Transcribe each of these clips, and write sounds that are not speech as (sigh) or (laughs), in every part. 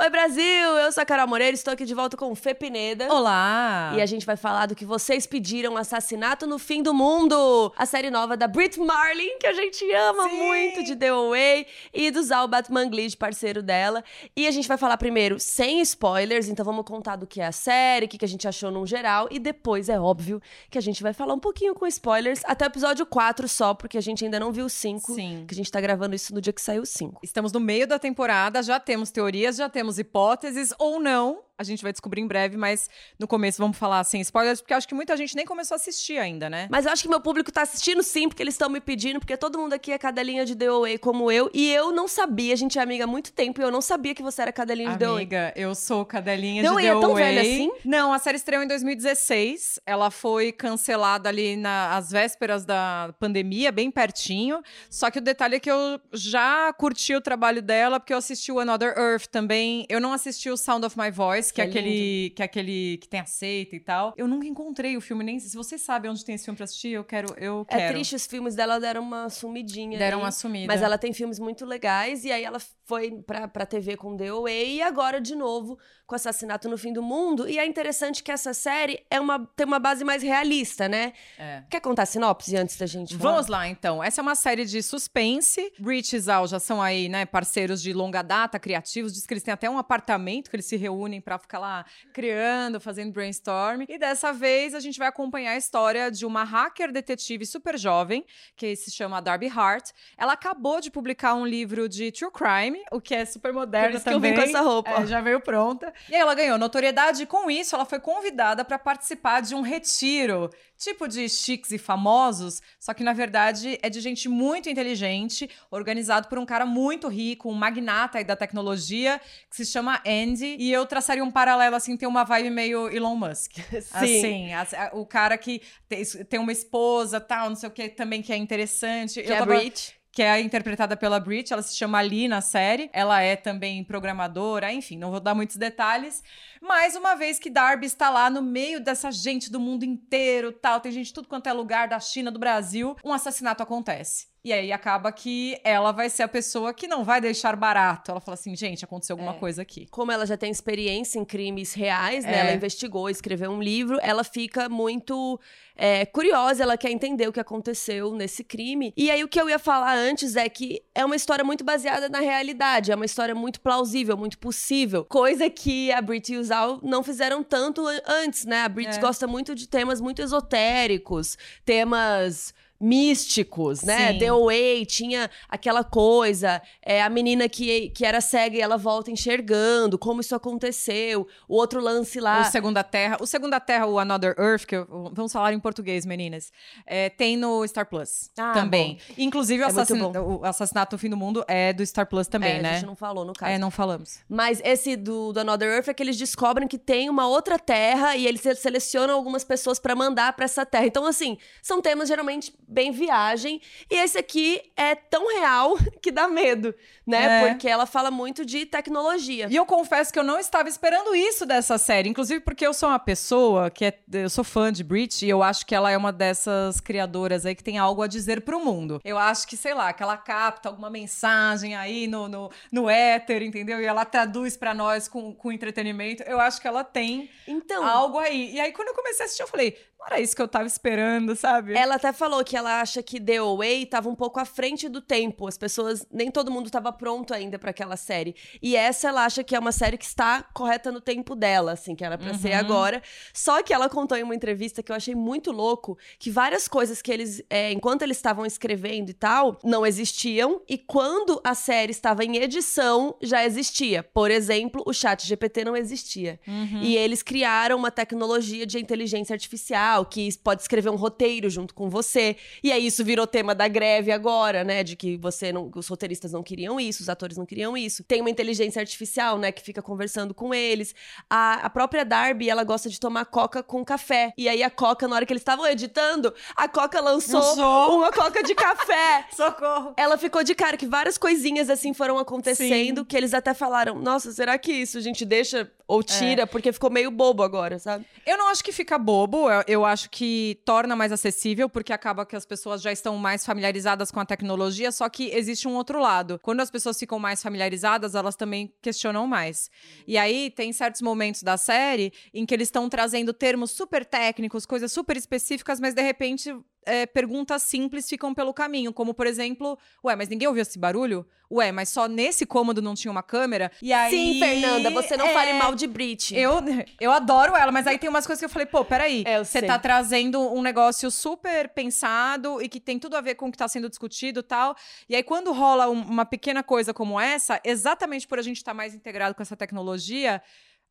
Oi, Brasil! Eu sou a Carol Moreira, estou aqui de volta com o Fê Pineda. Olá! E a gente vai falar do que vocês pediram, Assassinato no Fim do Mundo, a série nova da Brit Marlin, que a gente ama Sim. muito, de The Away, e do Zal Batmanglij, parceiro dela. E a gente vai falar primeiro sem spoilers, então vamos contar do que é a série, o que que a gente achou num geral, e depois é óbvio que a gente vai falar um pouquinho com spoilers, até o episódio 4 só, porque a gente ainda não viu o 5, Sim. que a gente tá gravando isso no dia que saiu o 5. Estamos no meio da temporada, já temos teorias, já temos hipóteses ou não. A gente vai descobrir em breve, mas no começo vamos falar sem spoilers, porque acho que muita gente nem começou a assistir ainda, né? Mas eu acho que meu público tá assistindo sim, porque eles estão me pedindo, porque todo mundo aqui é cadelinha de The Away como eu. E eu não sabia, a gente é amiga há muito tempo, e eu não sabia que você era cadelinha de The Away. Amiga, eu sou cadelinha The de Away The é tão velha assim? Não, a série estreou em 2016. Ela foi cancelada ali nas vésperas da pandemia, bem pertinho. Só que o detalhe é que eu já curti o trabalho dela, porque eu assisti o Another Earth também. Eu não assisti o Sound of My Voice, que, Que é aquele que é aquele que tem a seita e tal. Eu nunca encontrei o filme, nem se vocês sabem onde tem esse filme pra assistir, eu quero, eu É quero. triste, os filmes dela deram uma sumidinha. Deram aí, uma sumida. Mas ela tem filmes muito legais, e aí ela foi pra, pra TV com The Away, e agora de novo com Assassinato no Fim do Mundo. E é interessante que essa série é uma, tem uma base mais realista, né? É. Quer contar a sinopse antes da gente falar? Vamos lá, então. Essa é uma série de suspense. Rich e Zal já são aí, né, parceiros de longa data, criativos. Diz que eles têm até um apartamento que eles se reúnem pra ficar lá criando, fazendo brainstorm. E dessa vez a gente vai acompanhar a história de uma hacker detetive super jovem, que se chama Darby Hart. Ela acabou de publicar um livro de true crime, o que é super moderno Por isso que eu também. vim com essa roupa. É, já veio pronta. E aí ela ganhou notoriedade e com isso ela foi convidada para participar de um retiro, tipo de chiques e famosos, só que na verdade é de gente muito inteligente, organizado por um cara muito rico, um magnata aí da tecnologia, que se chama Andy, e eu traçaria um paralelo assim, tem uma vibe meio Elon Musk. (laughs) Assim, a- a- o cara que tem, uma esposa, tal, não sei o que, também que é interessante. Que Eu é tava- Brit. Que é interpretada pela Brit, ela se chama Lee na série. Ela é também programadora, enfim, não vou dar muitos detalhes. Mas uma vez que Darby está lá no meio dessa gente do mundo inteiro, tal, tem gente de tudo quanto é lugar, da China, do Brasil, um assassinato acontece. E aí acaba que ela vai ser a pessoa que não vai deixar barato. Ela fala assim, gente, aconteceu alguma É. coisa aqui. como ela já tem experiência em crimes reais, né? É. Ela investigou, escreveu um livro, ela fica muito é, curiosa, ela quer entender o que aconteceu nesse crime. E aí o que eu ia falar antes é que é uma história muito baseada na realidade, é uma história muito plausível, muito possível. Coisa que a Brit e o Zal não fizeram tanto an- antes, né? A Brit É. gosta muito de temas muito esotéricos, temas místicos, né? Sim. The Away tinha aquela coisa, é, a menina que, que era cega e ela volta enxergando, como isso aconteceu, o outro lance lá. O Segunda Terra. O Segunda Terra, o Another Earth, que eu- vamos falar em português, meninas. é, tem no Star Plus Ah, também. Inclusive, o, É assassin- bom. o Assassinato no Fim do Mundo é do Star Plus também, é, A né? gente não falou no caso. É, não falamos. Mas esse do, do Another Earth é que eles descobrem que tem uma outra terra e eles se- selecionam algumas pessoas pra mandar pra essa terra. Então, assim, são temas geralmente bem viagem. E esse aqui é tão real (laughs) que dá medo, né? É. Porque ela fala muito de tecnologia. E eu confesso que eu não estava esperando isso dessa série, inclusive porque eu sou uma pessoa que é, eu sou fã de Brit e eu acho que ela é uma dessas criadoras aí que tem algo a dizer pro mundo. Eu acho que, sei lá, que ela capta alguma mensagem aí no, no, no éter, entendeu? E ela traduz pra nós com, com entretenimento. Eu acho que ela tem Então, algo aí. E aí, quando eu comecei a assistir, eu falei, não era isso que eu tava esperando, sabe? Ela até falou que ela acha que The Away tava um pouco à frente do tempo. As pessoas, nem todo mundo tava pronto ainda pra aquela série. E essa ela acha que é uma série que está correta no tempo dela, assim, que era ser Uhum. agora. Só que ela contou em uma entrevista que eu achei muito louco que várias coisas que eles, é, enquanto eles estavam escrevendo e tal, não existiam. E quando a série estava em edição, já existia. Por exemplo, o chat GPT não existia. Uhum. E eles criaram uma tecnologia de inteligência artificial que pode escrever um roteiro junto com você. E aí isso virou tema da greve agora, né? De que você não, os roteiristas não queriam isso, os atores não queriam isso. Tem uma inteligência artificial, né, que fica conversando com eles. A, a própria Darby, ela gosta de tomar coca com café. E aí a coca, na hora que eles estavam editando, a coca lançou Lançou. uma coca de café. (laughs) Socorro! Ela ficou de cara que várias coisinhas assim foram acontecendo Sim. que eles até falaram: Nossa, será que isso a gente deixa Ou tira, é. porque ficou meio bobo agora, sabe? Eu não acho que fica bobo, eu, eu, acho que torna mais acessível, porque acaba que as pessoas já estão mais familiarizadas com a tecnologia, só que existe um outro lado. Quando as pessoas ficam mais familiarizadas, elas também questionam mais. E aí tem certos momentos da série em que eles estão trazendo termos super técnicos, coisas super específicas, mas de repente é, perguntas simples ficam pelo caminho, como por exemplo, ué, mas ninguém ouviu esse barulho? Ué, mas só nesse cômodo não tinha uma câmera? E aí, Sim, Fernanda, você não é... fale mal de Brit. Eu, (laughs) eu adoro ela, mas aí tem umas coisas que eu falei, pô, peraí, é, você tá trazendo um negócio super pensado e que tem tudo a ver com o que tá sendo discutido e tal. E aí, quando rola um, uma pequena coisa como essa, exatamente por a gente estar tá mais integrado com essa tecnologia,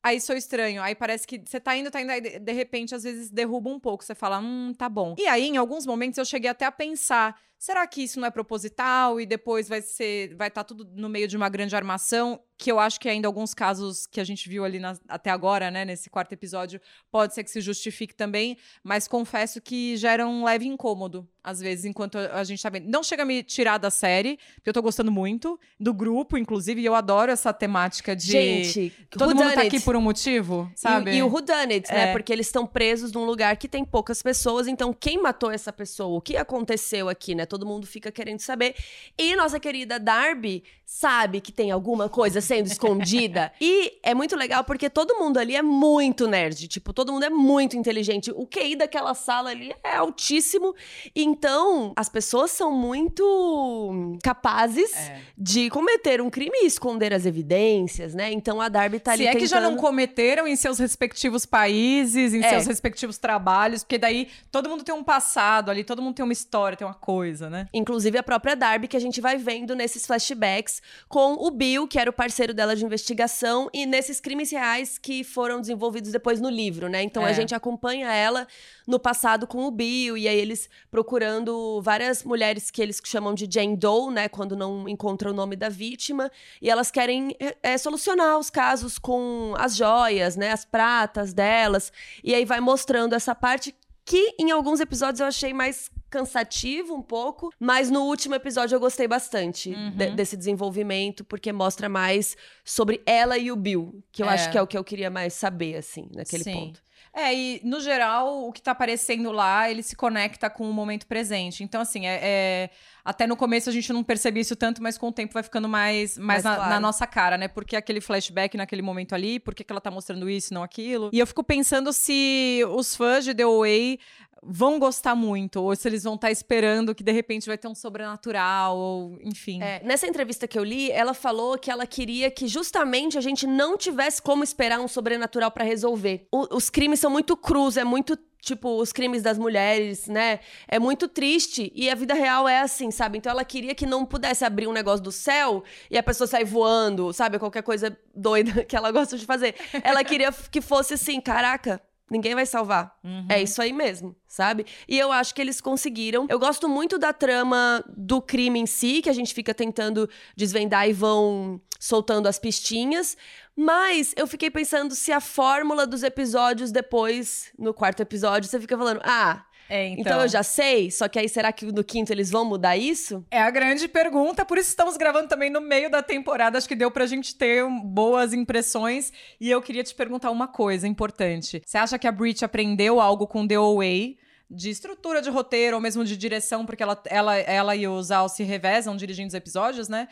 Aí sou estranho. Aí parece que você tá indo, tá indo, aí de repente, às vezes derruba um pouco. Você fala, hum, tá bom. E aí, em alguns momentos, eu cheguei até a pensar: será que isso não é proposital e depois vai ser. Vai estar tá tudo no meio de uma grande armação? Que eu acho que ainda alguns casos que a gente viu ali na, até agora, né, nesse quarto episódio, pode ser que se justifique também, mas confesso que gera um leve incômodo, às vezes, enquanto a gente tá vendo. Não chega a me tirar da série, porque eu tô gostando muito, do grupo, inclusive, e eu adoro essa temática de. Gente, todo mundo tá aqui por um motivo, sabe? E, e o Whodunit, né? É. Porque eles estão presos num lugar que tem poucas pessoas, então quem matou essa pessoa? O que aconteceu aqui, né? Todo mundo fica querendo saber. E nossa querida Darby sabe que tem alguma coisa sendo (laughs) escondida. e é muito legal porque todo mundo ali é muito nerd. Tipo, todo mundo é muito inteligente. O QI daquela sala ali é altíssimo. Então, as pessoas são muito capazes é. de cometer um crime e esconder as evidências, né? Então a Darby tá ali. Se é tentando... que já não cometeram em seus respectivos países, em é. seus respectivos trabalhos, porque daí todo mundo tem um passado ali, todo mundo tem uma história, tem uma coisa, né? Inclusive a própria Darby, que a gente vai vendo nesses flashbacks com o Bill, que era o parceiro dela de investigação, e nesses crimes reais que foram desenvolvidos depois no livro, né? Então é. a gente acompanha ela no passado com o Bill, e aí eles procurando várias mulheres que eles chamam de Jane Doe, né? Quando não encontram o nome da vítima, e elas querem é, solucionar os casos com as joias, né? As pratas delas, e aí vai mostrando essa parte que em alguns episódios eu achei mais cansativo um pouco, mas no último episódio eu gostei bastante uhum. de, desse desenvolvimento, porque mostra mais sobre ela e o Bill, que eu é. acho que é o que eu queria mais saber, assim, naquele Sim. ponto. É, e no geral, o que tá aparecendo lá, ele se conecta com o momento presente. Então, assim, é, é até no começo a gente não percebia isso tanto, mas com o tempo vai ficando mais, mais, mais na, claro. na, nossa cara, né? Porque aquele flashback naquele momento ali, por que ela tá mostrando isso, não aquilo. E eu fico pensando se os fãs de The Way vão gostar muito, ou se eles vão estar tá esperando que de repente vai ter um sobrenatural, ou enfim. É, nessa entrevista que eu li, ela falou que ela queria que justamente a gente não tivesse como esperar um sobrenatural para resolver. O, os crimes são muito crus, é muito tipo, os crimes das mulheres, né? É muito triste e a vida real é assim, sabe? Então ela queria que não pudesse abrir um negócio do céu e a pessoa sair voando, sabe? Qualquer coisa doida (laughs) que ela gosta de fazer. Ela queria que fosse assim, caraca, ninguém vai salvar. Uhum. É isso aí mesmo, sabe? E eu acho que eles conseguiram. Eu gosto muito da trama do crime em si, que a gente fica tentando desvendar e vão soltando as pistinhas. Mas eu fiquei pensando se a fórmula dos episódios depois, no quarto episódio, você fica falando, ah, é, então. então. eu já sei, só que aí será que no quinto eles vão mudar isso? É a grande pergunta, por isso estamos gravando também no meio da temporada, acho que deu pra gente ter boas impressões. E eu queria te perguntar uma coisa importante. Você acha que a Brit aprendeu algo com The Away? de estrutura de roteiro ou mesmo de direção, porque ela, ela, ela e o Zal se revezam dirigindo os episódios, né?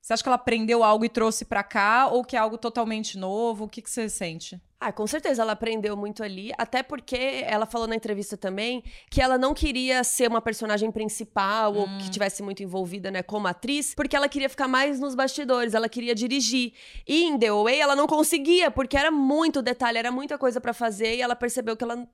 Você acha que ela aprendeu algo e trouxe para cá ou que é algo totalmente novo? O que, que você sente? Ah, com certeza ela aprendeu muito ali, até porque ela falou na entrevista também que ela não queria ser uma personagem principal hum. ou que hum. tivesse muito envolvida, né, como atriz, porque ela queria ficar mais nos bastidores, ela queria dirigir. E em The Away ela não conseguia, porque era muito detalhe, era muita coisa para fazer e ela percebeu que ela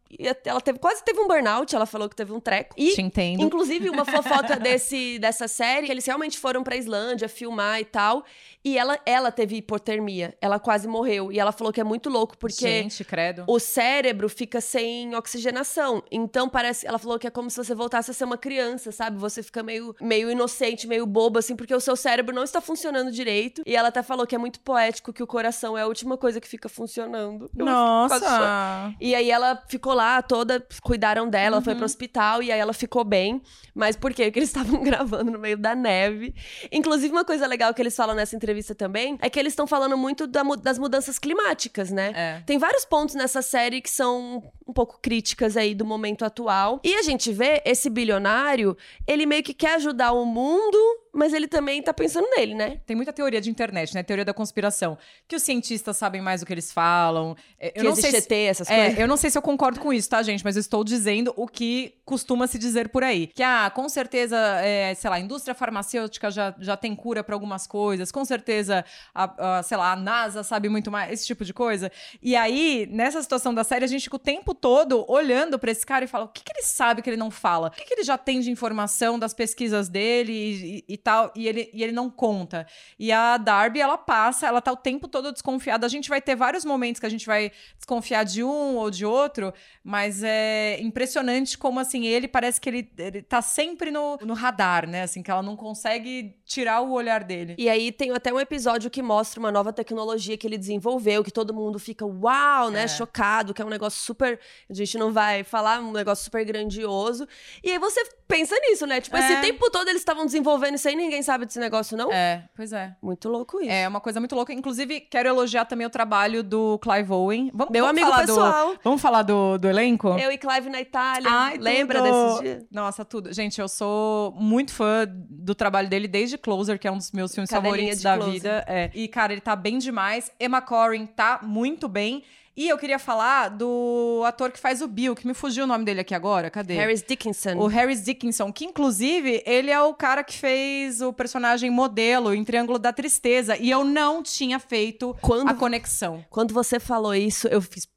ela teve quase teve um burnout, ela falou que teve um treco. E Te entendo. inclusive uma fofoca (laughs) desse dessa série, que eles realmente foram para Islândia filmar e tal, e ela ela teve hipotermia, ela quase morreu e ela falou que é muito louco porque Gente, credo. o cérebro fica sem oxigenação. Então parece, ela falou que é como se você voltasse a ser uma criança, sabe? Você fica meio, meio inocente, meio bobo assim, porque o seu cérebro não está funcionando direito. E ela até falou que é muito poético que o coração é a última coisa que fica funcionando. Eu. Nossa! E aí ela ficou lá toda, cuidaram dela, ela foi Uhum. pro hospital e aí ela ficou bem. Mas por quê? Porque eles (laughs) estavam gravando no meio da neve. Inclusive, uma coisa legal que eles falam nessa entrevista também é que eles estão falando muito da das mudanças climáticas, né? É. Tem vários pontos nessa série que são um pouco críticas aí do momento atual. E a gente vê esse bilionário, ele meio que quer ajudar o mundo, mas ele também tá pensando nele, né? Tem muita teoria de internet, né? Teoria da conspiração. Que os cientistas sabem mais do que eles falam. É, Eu que não sei se... ET, essas coisas. É, eu não sei se eu concordo com isso, tá, gente? Mas eu estou dizendo o que costuma se dizer por aí. Que, ah, com certeza, é, sei lá, a indústria farmacêutica já, já tem cura para algumas coisas. Com certeza, a, a, sei lá, a NASA sabe muito mais, esse tipo de coisa. E aí, nessa situação da série, a gente fica o tempo todo olhando para esse cara e fala: o que, que ele sabe que ele não fala? O que, que ele já tem de informação das pesquisas dele e, e- e tal? E ele, e ele não conta. E a Darby, ela passa, ela tá o tempo todo desconfiada. A gente vai ter vários momentos que a gente vai desconfiar de um ou de outro, mas é impressionante como, assim, ele parece que ele, ele tá sempre no, no radar, né? Assim, que ela não consegue tirar o olhar dele. E aí tem até um episódio que mostra uma nova tecnologia que ele desenvolveu, que todo mundo fica uau, né, É. chocado, que é um negócio super, a gente não vai falar, um negócio super grandioso. E aí você pensa nisso, né? Tipo, esse É. tempo todo eles estavam desenvolvendo isso aí, ninguém sabe desse negócio não? É, pois é. Muito louco isso. É uma coisa muito louca. Inclusive, quero elogiar também o trabalho do Clive Owen. Vamos, Meu vamos amigo pessoal. Do, vamos falar do, do elenco? Eu e Clive na Itália, Ai, lembra tudo. desses dias? Nossa, tudo. Gente, eu sou muito fã do trabalho dele desde Closer, que é um dos meus filmes Cadelinha favoritos da Closer. vida. É. E, cara, ele tá bem demais. Emma Corrin tá muito bem. E eu queria falar do ator que faz o Bill, que me fugiu o nome dele aqui agora. Cadê? Harris Dickinson. O Harris Dickinson, que inclusive ele é o cara que fez o personagem modelo em Triângulo da Tristeza. E eu não tinha feito Quando a conexão. Quando você falou isso, eu fiz.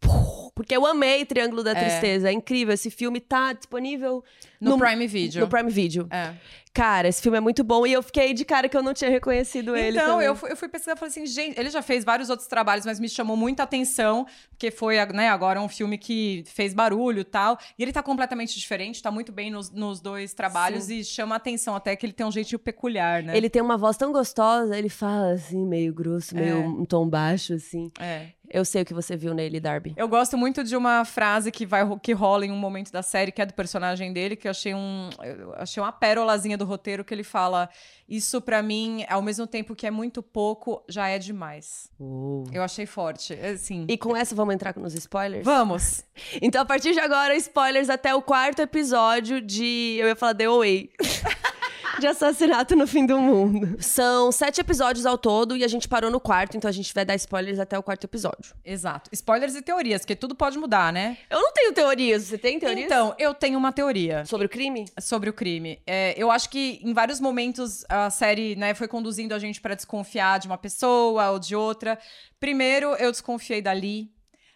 Porque eu amei Triângulo da Tristeza. É incrível. Esse filme tá disponível No, Prime Video. no Prime Video. É. Cara, esse filme é muito bom. E eu fiquei de cara que eu não tinha reconhecido ele. Então, também. eu fui, eu fui pesquisar e falei assim, gente, ele já fez vários outros trabalhos, mas me chamou muita atenção, porque foi né, agora um filme que fez barulho e tal. E ele tá completamente diferente, tá muito bem nos, nos dois trabalhos e chama atenção até que ele tem um jeitinho peculiar, né? Ele tem uma voz tão gostosa, ele fala assim, meio grosso, meio É. um tom baixo, assim. É. Eu sei o que você viu nele, Darby. Eu gosto muito de uma frase que vai que rola em um momento da série, que é do personagem dele, que eu achei um eu achei uma pérolazinha do roteiro que ele fala: "Isso pra mim, ao mesmo tempo que é muito pouco, já é demais". Eu achei forte, assim. E com essa, vamos entrar nos spoilers? Vamos. (laughs) Então, a partir de agora, spoilers até o quarto episódio de. Eu ia falar The Away. (laughs) de assassinato no fim do mundo. São sete episódios ao todo e a gente parou no quarto, então a gente vai dar spoilers até o quarto episódio. Exato. Spoilers e teorias, porque tudo pode mudar, né? Eu não tenho teorias. Você tem teorias? Então, eu tenho uma teoria Sobre o crime? sobre o crime. É, eu acho que em vários momentos a série né, foi conduzindo a gente pra desconfiar de uma pessoa ou de outra. Primeiro, eu desconfiei da Lee.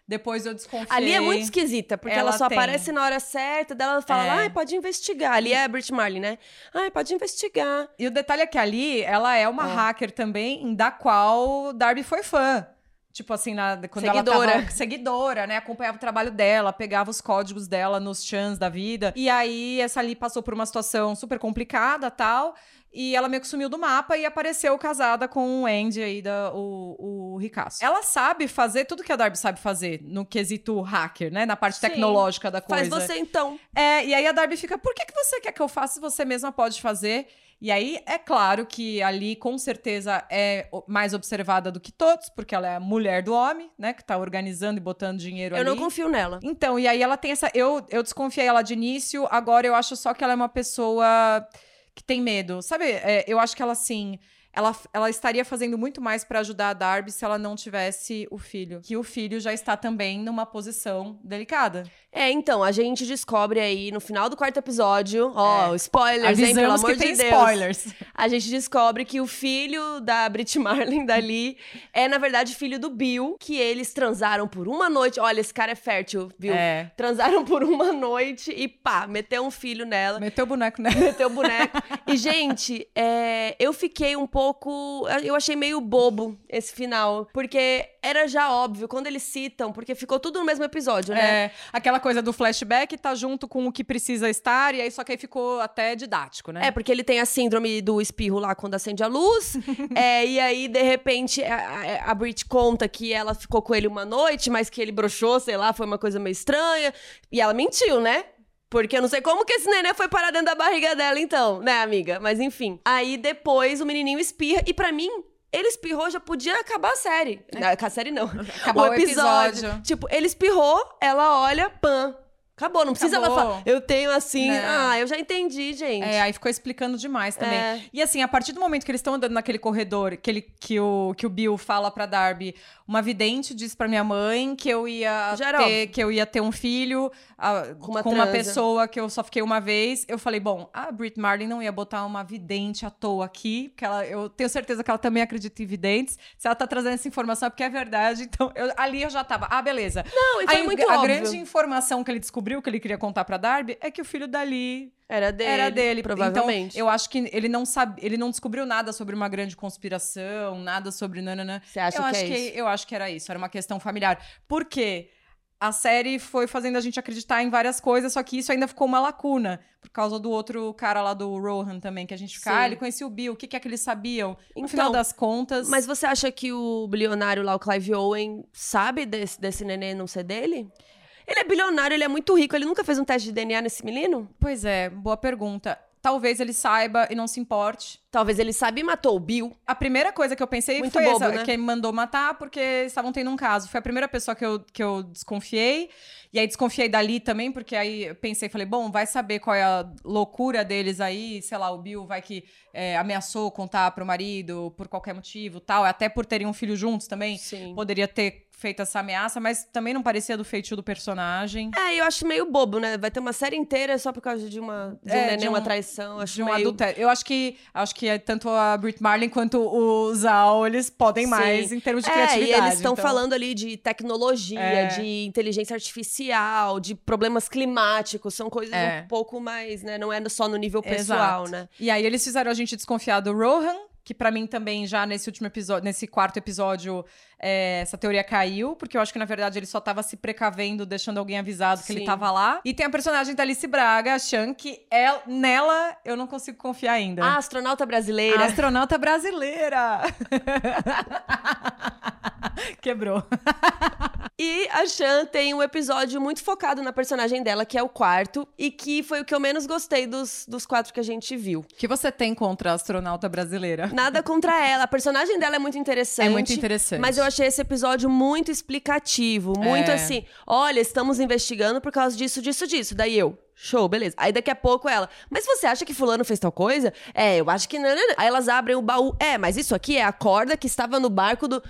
Depois eu desconfiei. Ali é muito esquisita, porque ela, Ela só tem. aparece na hora certa, dela ela fala, É. ai, pode investigar. Ali é a Brit Marley, né? Ai, pode investigar. E o detalhe é que ali, ela é uma É. hacker também, da qual Darby foi fã. Tipo assim, na, quando Seguidora. ela tava (laughs) seguidora, né? Acompanhava o trabalho dela, pegava os códigos dela nos chans da vida. E aí, essa ali passou por uma situação super complicada tal. E ela meio que sumiu do mapa e apareceu casada com o Andy aí, da, o, o Ricasso. Ela sabe fazer tudo que a Darby sabe fazer no quesito hacker, né? Na parte Sim. tecnológica da coisa. Faz você então. É, e aí a Darby fica, por que, que você quer que eu faça se você mesma pode fazer? E aí, é claro que ali, com certeza, é mais observada do que todos, porque ela é a mulher do homem, né? Que tá organizando e botando dinheiro Eu ali. não confio nela. Então, e aí ela tem essa. Eu, eu desconfiei ela de início, agora eu acho só que ela é uma pessoa que tem medo. Sabe, é, eu acho que ela, assim. Ela, ela estaria fazendo muito mais pra ajudar a Darby se ela não tivesse o filho. Que o filho já está também numa posição delicada. É, então, a gente descobre aí no final do quarto episódio, ó, É. spoilers, hein, pelo Avisamos amor de Deus. spoilers. A gente descobre que o filho da Brit Marlin dali é, na verdade, filho do Bill, que eles transaram por uma noite. Olha, esse cara é fértil, viu? É. Transaram por uma noite e pá, meteu um filho nela. Meteu o boneco nela. Meteu o boneco. E, gente, é, eu fiquei um pouco. Eu achei meio bobo esse final. Porque era já óbvio, quando eles citam, porque ficou tudo no mesmo episódio, né? É, aquela coisa do flashback tá junto com o que precisa estar, e aí só que aí ficou até didático, né? É, porque ele tem a síndrome do espirro lá quando acende a luz. (laughs) é, e aí, de repente, a, a, a Brit conta que ela ficou com ele uma noite, mas que ele broxou, sei lá, foi uma coisa meio estranha. E ela mentiu, né? Porque eu não sei como que esse neném foi parar dentro da barriga dela, então, né, amiga? Mas enfim. Aí depois o menininho espirra. E para mim, ele espirrou, já podia acabar a série. É. Não, a série não. (laughs) Acabar o, episódio. o episódio. Tipo, ele espirrou, ela olha, pã. Acabou, não precisa Acabou. ela falar. Eu tenho assim. É. Ah, eu já entendi, gente. É, aí ficou explicando demais também. É. E assim, a partir do momento que eles estão andando naquele corredor, que, ele, que, o, que o Bill fala pra Darby, uma vidente disse pra minha mãe que eu ia ter, que eu ia ter um filho a, com, uma, com uma, pessoa que eu só fiquei uma vez. Eu falei, bom, a Brit Marlin não ia botar uma vidente à toa aqui, porque ela, eu tenho certeza que ela também acredita em videntes. Se ela tá trazendo essa informação é porque é verdade. Então, eu, ali eu já tava, ah, beleza. Não, e foi muito A óbvio. grande informação que ele descobriu descobriu que ele queria contar para Darby é que o filho dali era dele. Era dele, provavelmente. Então, eu acho que ele não sabe, ele não descobriu nada sobre uma grande conspiração, nada sobre nanana. Você acha eu que acho é que isso? eu acho que era isso, era uma questão familiar. Por quê? A série foi fazendo a gente acreditar em várias coisas, só que isso ainda ficou uma lacuna. Por causa do outro cara lá do Rohan também, que a gente fica, ah, ele conhecia o Bill, o que, que é que eles sabiam? No Então, final das contas. Mas você acha que o bilionário lá, o Clive Owen, sabe desse, desse neném não ser dele? Ele é bilionário, ele é muito rico, ele nunca fez um teste de DNA nesse menino? Pois é, boa pergunta. Talvez ele saiba e não se importe. Talvez ele saiba e matou o Bill. A primeira coisa que eu pensei Muito foi bobo, essa, né? que me mandou matar porque estavam tendo um caso. Foi a primeira pessoa que eu, que eu desconfiei. E aí desconfiei dali também, porque aí pensei, falei, bom, vai saber qual é a loucura deles aí, sei lá, o Bill vai que é, ameaçou contar pro marido por qualquer motivo, tal, até por terem um filho juntos também. Sim. Poderia ter feito essa ameaça, mas também não parecia do feitio do personagem. É, eu acho meio bobo, né? Vai ter uma série inteira só por causa de uma de um É, neném, de um- uma traição. Acho De um meio... adultério. Eu acho que acho que é tanto a Brit Marlin quanto o Zal, eles podem Sim. mais em termos de É, criatividade. e eles estão então- falando ali de tecnologia, É. de inteligência artificial, de problemas climáticos, são coisas É. um pouco mais, né? Não é só no nível pessoal, Exato. né? E aí eles fizeram a gente desconfiar do Rohan, que pra mim também já nesse último episódio, nesse quarto episódio, é, essa teoria caiu, porque eu acho que na verdade ele só tava se precavendo, deixando alguém avisado que ele Sim. tava lá. E tem a personagem da Alice Braga, a Chan, que ela, nela eu não consigo confiar ainda. A astronauta A brasileira. astronauta brasileira! (laughs) Quebrou. (laughs) E a Shan tem um episódio muito focado na personagem dela, que é o quarto, e que foi o que eu menos gostei dos, dos quatro que a gente viu. O que você tem contra a astronauta brasileira? Nada contra ela. A personagem dela é muito interessante. É muito interessante. Mas eu achei esse episódio muito explicativo. Muito É. assim: olha, estamos investigando por causa disso, disso, disso. Daí eu. Show, beleza. Aí daqui a pouco ela, mas você acha que fulano fez tal coisa? É, eu acho que não, não, não. Aí elas abrem o baú. É, mas isso aqui é a corda que estava no barco do.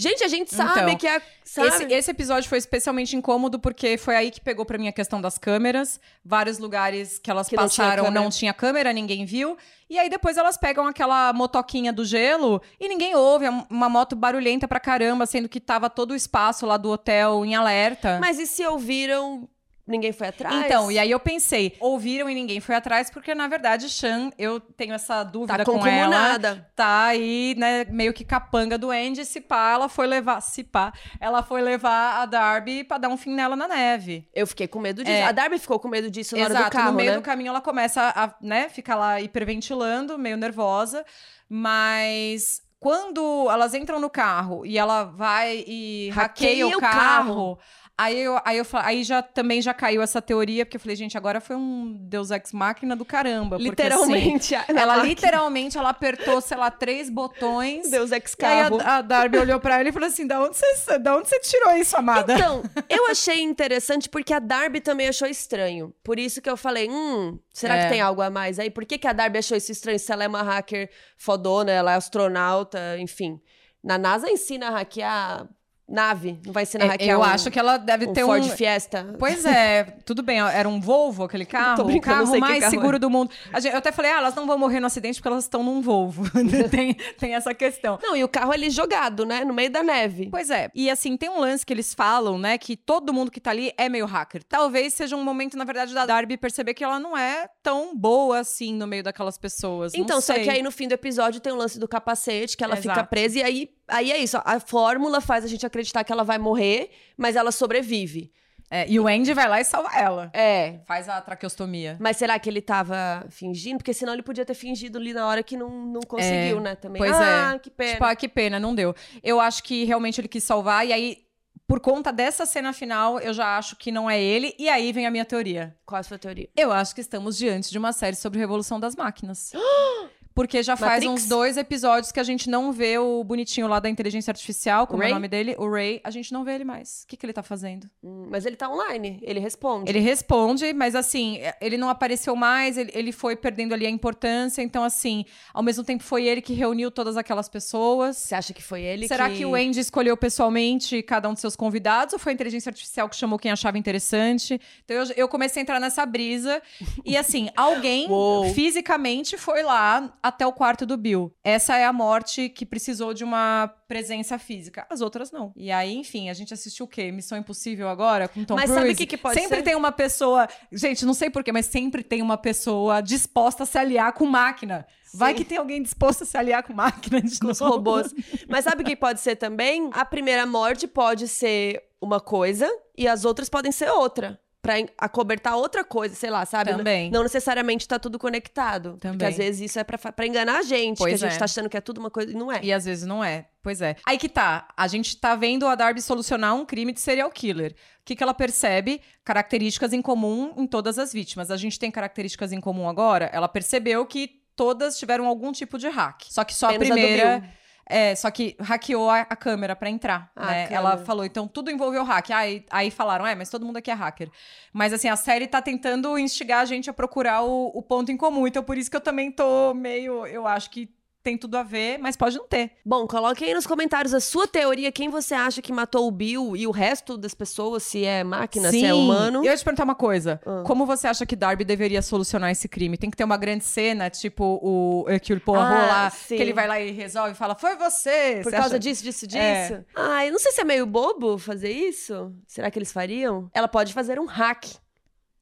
Gente, a gente sabe Então, que é. Sabe? Esse, esse episódio foi especialmente incômodo porque foi aí que pegou pra mim a questão das câmeras. Vários lugares que elas Que não tinha passaram não tinha câmera, ninguém viu. E aí depois elas pegam aquela motoquinha do gelo e ninguém ouve. É uma moto barulhenta pra caramba, sendo que tava todo o espaço lá do hotel em alerta. Mas e se ouviram, ninguém foi atrás? Então, e aí eu pensei, ouviram e ninguém foi atrás, porque na verdade Shan, eu tenho essa dúvida Tá com ela. Tá aí, né, meio que capanga do Andy, se pá, ela foi levar, se pá, ela foi levar a Darby pra dar um fim nela na neve. Eu fiquei com medo disso. É. A Darby ficou com medo disso na hora do Exato, carro, no meio né? do caminho ela começa a, né, ficar lá hiperventilando, meio nervosa, mas quando elas entram no carro e ela vai e hackeia, Hackeia o o carro, carro. Aí eu, aí eu aí já também já caiu essa teoria, porque eu falei, gente, agora foi um Deus Ex Máquina do caramba, porque, assim, Literalmente. ela (laughs) literalmente ela apertou, sei lá, três botões. Deus ex carro. a, a Darby olhou pra ela e falou assim: da onde você, da onde você tirou isso, amada? Então, eu achei interessante porque a Darby também achou estranho. Por isso que eu falei, hum, será É. que tem algo a mais aí? Por que, que a Darby achou isso estranho? Se ela é uma hacker fodona, ela é astronauta, enfim. Na NASA ensina a hackear nave? Não vai ser na É, Raquel? eu um- acho que ela deve um ter Ford um. Fiesta. Pois é, tudo bem, era um Volvo aquele (laughs) carro, o carro mais carro é. seguro do mundo. Gente- eu até falei, ah, elas não vão morrer no acidente porque elas estão num Volvo. (laughs) (laughs) tem, tem essa questão. Não, e o carro ali jogado, né? No meio da neve. Pois é, e assim, tem um lance que eles falam, né, que todo mundo que tá ali é meio hacker. Talvez seja um momento, na verdade, da Darby perceber que ela não é tão boa assim no meio daquelas pessoas. Então, só que aí no fim do episódio tem o lance do capacete, que ela fica Exato. presa, e aí, aí é isso. A fórmula faz a gente acreditar que ela vai morrer, mas ela sobrevive. É, e o Andy vai lá e salva ela. É. Faz a traqueostomia. Mas será que ele tava fingindo? Porque senão ele podia ter fingido ali na hora que não, não conseguiu, né? Também. pois ah, é. que pena. Tipo, ah, que pena, não deu. Eu acho que realmente ele quis salvar, e aí, por conta dessa cena final, eu já acho que não é ele. E aí vem a minha teoria. Qual a sua teoria? Eu acho que estamos diante de uma série sobre Revolução das Máquinas. (gasps) (gasps) Porque já faz Matrix? uns dois episódios que a gente não vê o bonitinho lá da inteligência artificial, como é Ray? o nome dele, o Ray. A gente não vê ele mais. O que, que ele tá fazendo? Hum, mas ele tá online, ele responde. Ele responde, mas assim, ele não apareceu mais, ele, ele foi perdendo ali a importância. Então, assim, ao mesmo tempo foi ele que reuniu todas aquelas pessoas. Você acha que foi ele Será que... que... o Andy escolheu pessoalmente cada um dos seus convidados ou foi a inteligência artificial que chamou quem achava interessante? Então eu, eu comecei a entrar nessa brisa. E assim, (laughs) alguém Uou. fisicamente foi lá até o quarto do Bill. Essa é a morte que precisou de uma presença física. As outras não. E aí, enfim, a gente assistiu o quê? Missão Impossível agora com Tom Mas Cruise. sabe o que que pode sempre ser? tem uma pessoa, gente, não sei porquê, mas sempre tem uma pessoa disposta a se aliar com máquina. Vai Sim. que tem alguém disposto a se aliar com máquina de com os robôs. Mas sabe o que pode ser também? A primeira morte pode ser uma coisa e as outras podem ser outra. En- acobertar outra coisa, sei lá, sabe? Também. Não necessariamente tá tudo conectado. Porque Também. às vezes isso é pra enganar a gente. que Pois a gente é. tá achando que é tudo uma coisa e não é. E às vezes não é. Pois é. Aí que tá. A gente tá vendo a Darby solucionar um crime de serial killer. O que, que ela percebe? Características em comum em todas as vítimas. A gente tem características em comum agora? Ela percebeu que todas tiveram algum tipo de hack. Só que só Menos a a primeira. Bill. É, só que hackeou a, a câmera pra entrar, Ah, né? Ela falou, então tudo envolveu hack. Aí, aí falaram, é, mas todo mundo aqui é hacker. Mas assim, a série tá tentando instigar a gente a procurar o, o ponto em comum. Então por isso que eu também tô meio, eu acho que tem tudo a ver, mas pode não ter. Bom, coloque aí nos comentários a sua teoria, quem você acha que matou o Bill e o resto das pessoas, se é máquina, se é humano. Eu ia te perguntar uma coisa. Ah. Como você acha que Darby deveria solucionar esse crime? Tem que ter uma grande cena, tipo o Hercule Poirot Ah, lá, sim. que ele vai lá e resolve e fala, foi você! Por Você causa acha- disso, disso, disso? É. Ah, eu não sei se é meio bobo fazer isso. Será que eles fariam? Ela pode fazer um hack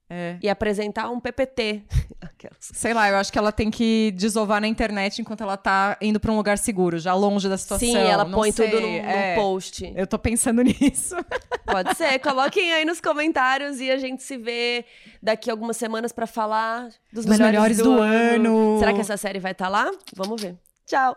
É. e apresentar um PPT. (laughs) Sei lá, eu acho que ela tem que desovar na internet enquanto ela tá indo pra um lugar seguro, já longe da situação. Sim, ela Não põe sei, tudo no, no é. post. Eu tô pensando (laughs) nisso. Pode ser. Coloquem aí nos comentários e a gente se vê daqui algumas semanas pra falar dos, Dos melhores do ano. Será que essa série vai estar lá? Vamos ver. Tchau.